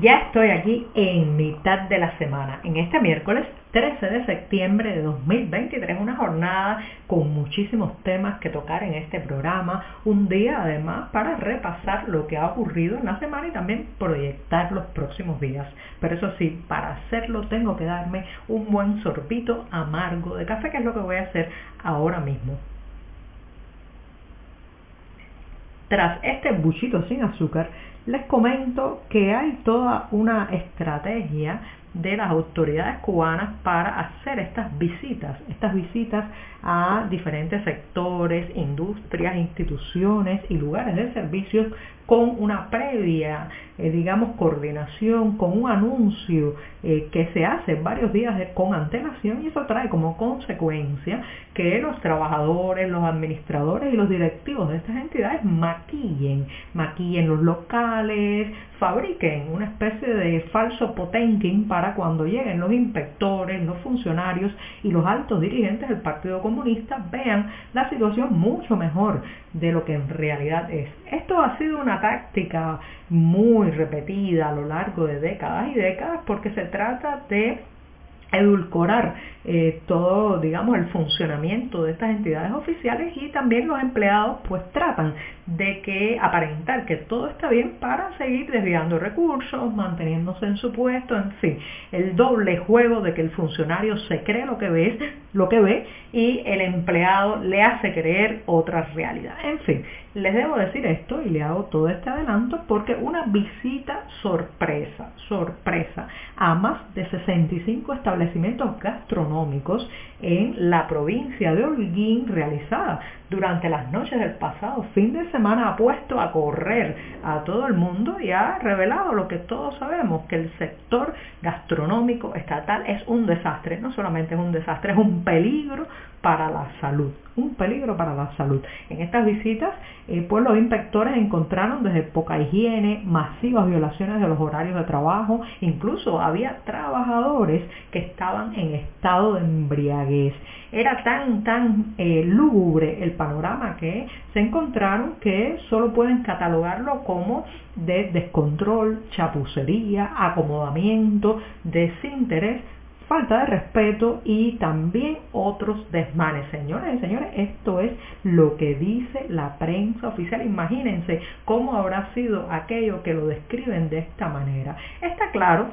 Ya estoy aquí en mitad de la semana, en este miércoles 13 de septiembre de 2023, una jornada con muchísimos temas que tocar en este programa, un día además para repasar lo que ha ocurrido en la semana y también proyectar los próximos días. Pero eso sí, para hacerlo tengo que darme un buen sorbito amargo de café, que es lo que voy a hacer ahora mismo. Tras este buchito sin azúcar, les comento que hay toda una estrategia de las autoridades cubanas para hacer estas visitas, estas visitas a diferentes sectores, industrias, instituciones y lugares de servicios con una previa, eh, digamos, coordinación, con un anuncio eh, que se hace varios días con antelación y eso trae como consecuencia que los trabajadores, los administradores y los directivos de estas entidades maquillen, maquillen los locales, fabriquen una especie de falso potenking para cuando lleguen los inspectores, los funcionarios y los altos dirigentes del Partido Comunista vean la situación mucho mejor de lo que en realidad es. Esto ha sido una táctica muy repetida a lo largo de décadas y décadas porque se trata de edulcorar eh, todo, digamos, el funcionamiento de estas entidades oficiales y también los empleados pues tratan de que aparentar que todo está bien para seguir desviando recursos, manteniéndose en su puesto, en fin, el doble juego de que el funcionario se cree lo que ve, lo que ve y el empleado le hace creer otra realidad. En fin, les debo decir esto y le hago todo este adelanto porque una visita sorpresa, sorpresa a más de 65 establecimientos gastronómicos en la provincia de Holguín realizada durante las noches del pasado fin de semana ha puesto a correr a todo el mundo y ha revelado lo que todos sabemos, que el sector gastronómico estatal es un desastre, no solamente es un desastre, es un peligro para la salud, un peligro para la salud. En estas visitas, eh, pues los inspectores encontraron desde poca higiene, masivas violaciones de los horarios de trabajo, incluso había trabajadores que estaban en estado de embriaguez. Era tan, tan eh, lúgubre el panorama que se encontraron que solo pueden catalogarlo como de descontrol, chapucería, acomodamiento, desinterés falta de respeto y también otros desmanes. Señores y señores, esto es lo que dice la prensa oficial. Imagínense cómo habrá sido aquello que lo describen de esta manera. Está claro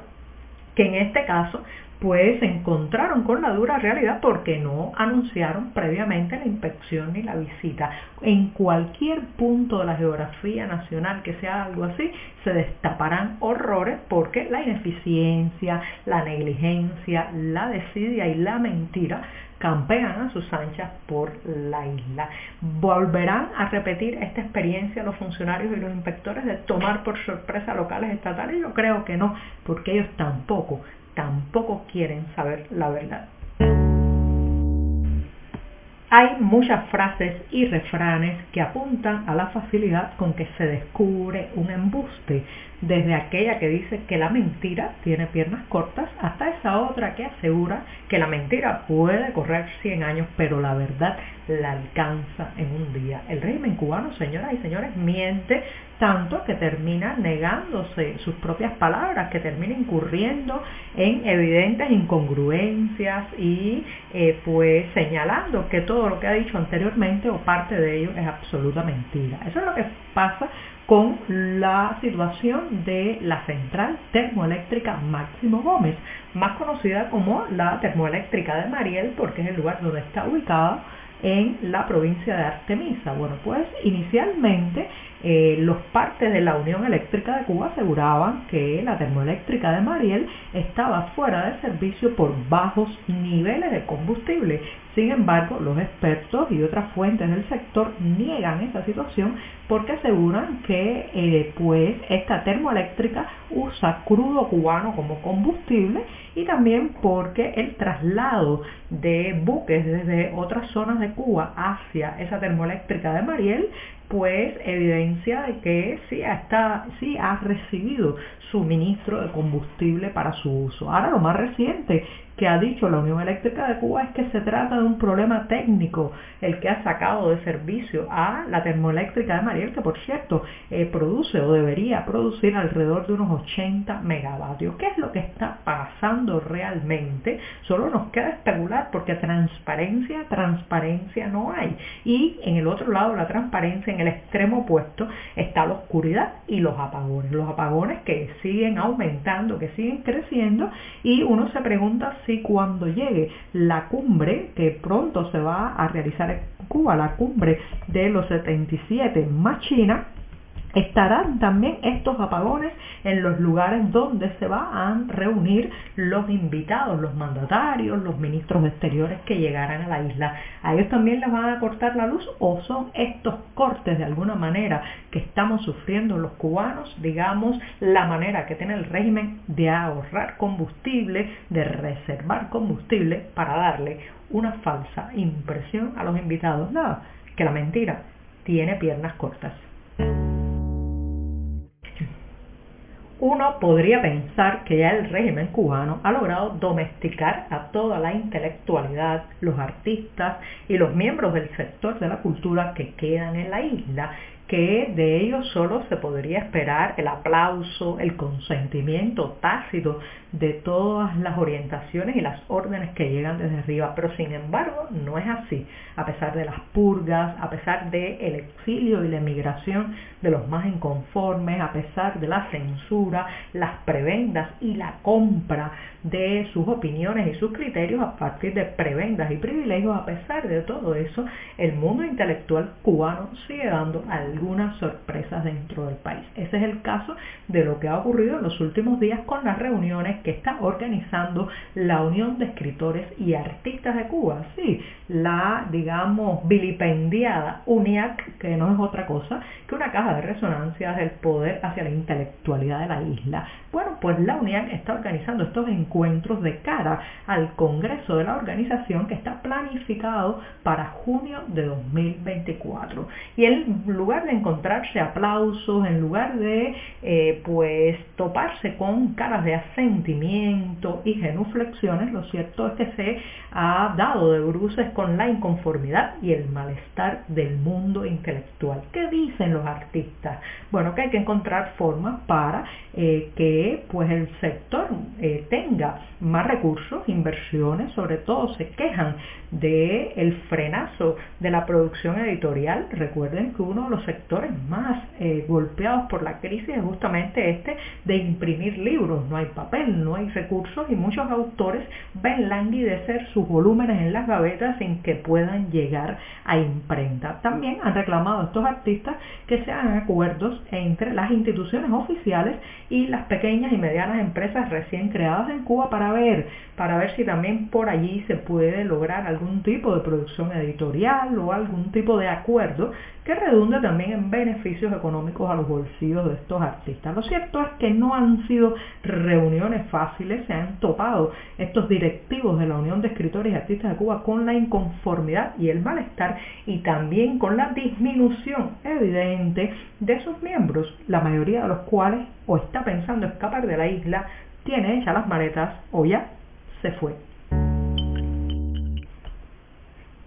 que en este caso pues se encontraron con la dura realidad porque no anunciaron previamente la inspección ni la visita. En cualquier punto de la geografía nacional que sea algo así, se destaparán horrores porque la ineficiencia, la negligencia, la desidia y la mentira campean a sus anchas por la isla. ¿Volverán a repetir esta experiencia los funcionarios y los inspectores de tomar por sorpresa locales estatales? Yo creo que no, porque ellos tampoco tampoco quieren saber la verdad. Hay muchas frases y refranes que apuntan a la facilidad con que se descubre un embuste, desde aquella que dice que la mentira tiene piernas cortas hasta esa otra que asegura que la mentira puede correr 100 años, pero la verdad la alcanza en un día. El régimen cubano, señoras y señores, miente tanto que termina negándose sus propias palabras, que termina incurriendo en evidentes incongruencias y eh, pues señalando que todo lo que ha dicho anteriormente o parte de ello es absoluta mentira. Eso es lo que pasa con la situación de la central termoeléctrica Máximo Gómez, más conocida como la termoeléctrica de Mariel porque es el lugar donde está ubicada en la provincia de Artemisa. Bueno, pues inicialmente eh, los partes de la Unión Eléctrica de Cuba aseguraban que la termoeléctrica de Mariel estaba fuera de servicio por bajos niveles de combustible. Sin embargo, los expertos y otras fuentes del sector niegan esa situación porque aseguran que eh, pues esta termoeléctrica usa crudo cubano como combustible y también porque el traslado de buques desde otras zonas de Cuba hacia esa termoeléctrica de Mariel pues de que sí, sí ha recibido suministro de combustible para su uso. Ahora lo más reciente que ha dicho la Unión Eléctrica de Cuba es que se trata de un problema técnico el que ha sacado de servicio a la termoeléctrica de Mariel, que por cierto eh, produce o debería producir alrededor de unos 80 megavatios. ¿Qué es lo que está pasando realmente? Solo nos queda especular porque transparencia, transparencia no hay. Y en el otro lado, la transparencia, en el extremo opuesto, está la oscuridad y los apagones. Los apagones que siguen aumentando, que siguen creciendo y uno se pregunta si cuando llegue la cumbre que pronto se va a realizar en Cuba, la cumbre de los 77 más China, Estarán también estos apagones en los lugares donde se van a reunir los invitados, los mandatarios, los ministros exteriores que llegarán a la isla. ¿A ellos también les van a cortar la luz o son estos cortes de alguna manera que estamos sufriendo los cubanos, digamos, la manera que tiene el régimen de ahorrar combustible, de reservar combustible para darle una falsa impresión a los invitados? Nada, que la mentira tiene piernas cortas. Uno podría pensar que ya el régimen cubano ha logrado domesticar a toda la intelectualidad, los artistas y los miembros del sector de la cultura que quedan en la isla que de ellos solo se podría esperar el aplauso, el consentimiento tácito de todas las orientaciones y las órdenes que llegan desde arriba. Pero sin embargo no es así. A pesar de las purgas, a pesar del el exilio y la emigración de los más inconformes, a pesar de la censura, las prebendas y la compra de sus opiniones y sus criterios a partir de prebendas y privilegios, a pesar de todo eso, el mundo intelectual cubano sigue dando algunas sorpresas dentro del país. Ese es el caso de lo que ha ocurrido en los últimos días con las reuniones que está organizando la Unión de Escritores y Artistas de Cuba. Sí, la, digamos, vilipendiada UNIAC, que no es otra cosa que una caja de resonancias del poder hacia la intelectualidad de la isla. Bueno, pues la UNIAC está organizando estos encuentros de cara al Congreso de la organización que está planificado para junio de 2024. Y en lugar de encontrarse aplausos, en lugar de eh, pues toparse con caras de y genuflexiones, lo cierto es que se ha dado de bruces con la inconformidad y el malestar del mundo intelectual. ¿Qué dicen los artistas? Bueno, que hay que encontrar formas para eh, que pues el sector eh, tenga más recursos, inversiones, sobre todo se quejan del el frenazo de la producción editorial. Recuerden que uno de los sectores más eh, golpeados por la crisis es justamente este de imprimir libros. No hay papel, no hay recursos y muchos autores ven languidecer sus volúmenes en las gavetas sin que puedan llegar a imprenta. También han reclamado estos artistas que se hagan acuerdos entre las instituciones oficiales y las pequeñas y medianas empresas recién creadas en Cuba para ver, para ver si también por allí se puede lograr algún tipo de producción editorial o algún tipo de acuerdo que redunde también en beneficios económicos a los bolsillos de estos artistas. Lo cierto es que no han sido reuniones fáciles, se han topado estos directivos de la Unión de Escritores y Artistas de Cuba con la inconformidad y el malestar y también con la disminución evidente de sus miembros, la mayoría de los cuales o está pensando escapar de la isla, tiene hechas las maletas o ya se fue.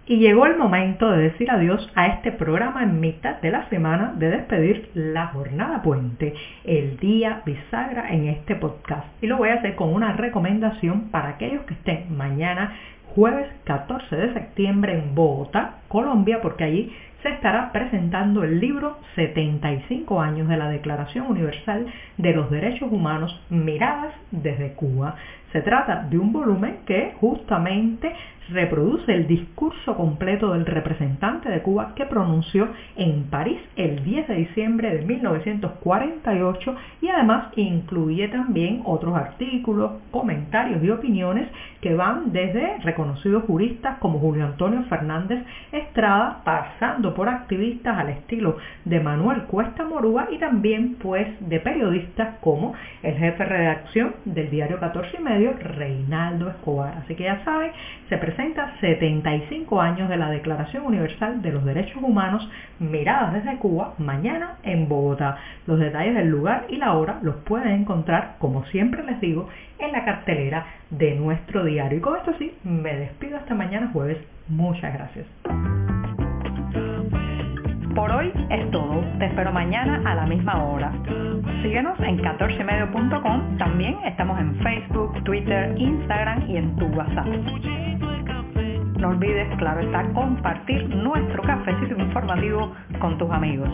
Y llegó el momento de decir adiós a este programa en mitad de la semana, de despedir la jornada puente, el día bisagra en este podcast. Y lo voy a hacer con una recomendación para aquellos que estén mañana, jueves 14 de septiembre en Bogotá, Colombia, porque allí se estará presentando el libro 75 años de la Declaración Universal de los Derechos Humanos miradas desde Cuba. Se trata de un volumen que justamente reproduce el discurso completo del representante de Cuba que pronunció en París el 10 de diciembre de 1948 y además incluye también otros artículos, comentarios y opiniones que van desde reconocidos juristas como Julio Antonio Fernández Estrada, pasando por activistas al estilo de Manuel Cuesta Morúa y también pues de periodistas como el jefe de redacción del diario 14 y medio, Reinaldo Escobar. Así que ya saben, se presenta 75 años de la Declaración Universal de los Derechos Humanos miradas desde Cuba mañana en Bogotá. Los detalles del lugar y la hora los pueden encontrar, como siempre les digo, en la cartelera de nuestro diario. Y con esto sí, me despido hasta mañana jueves. Muchas gracias. Por hoy es todo. Te espero mañana a la misma hora. Síguenos en 14medio.com. También estamos en Facebook, Twitter, Instagram y en tu WhatsApp. No olvides, claro está, compartir nuestro cafecito informativo con tus amigos.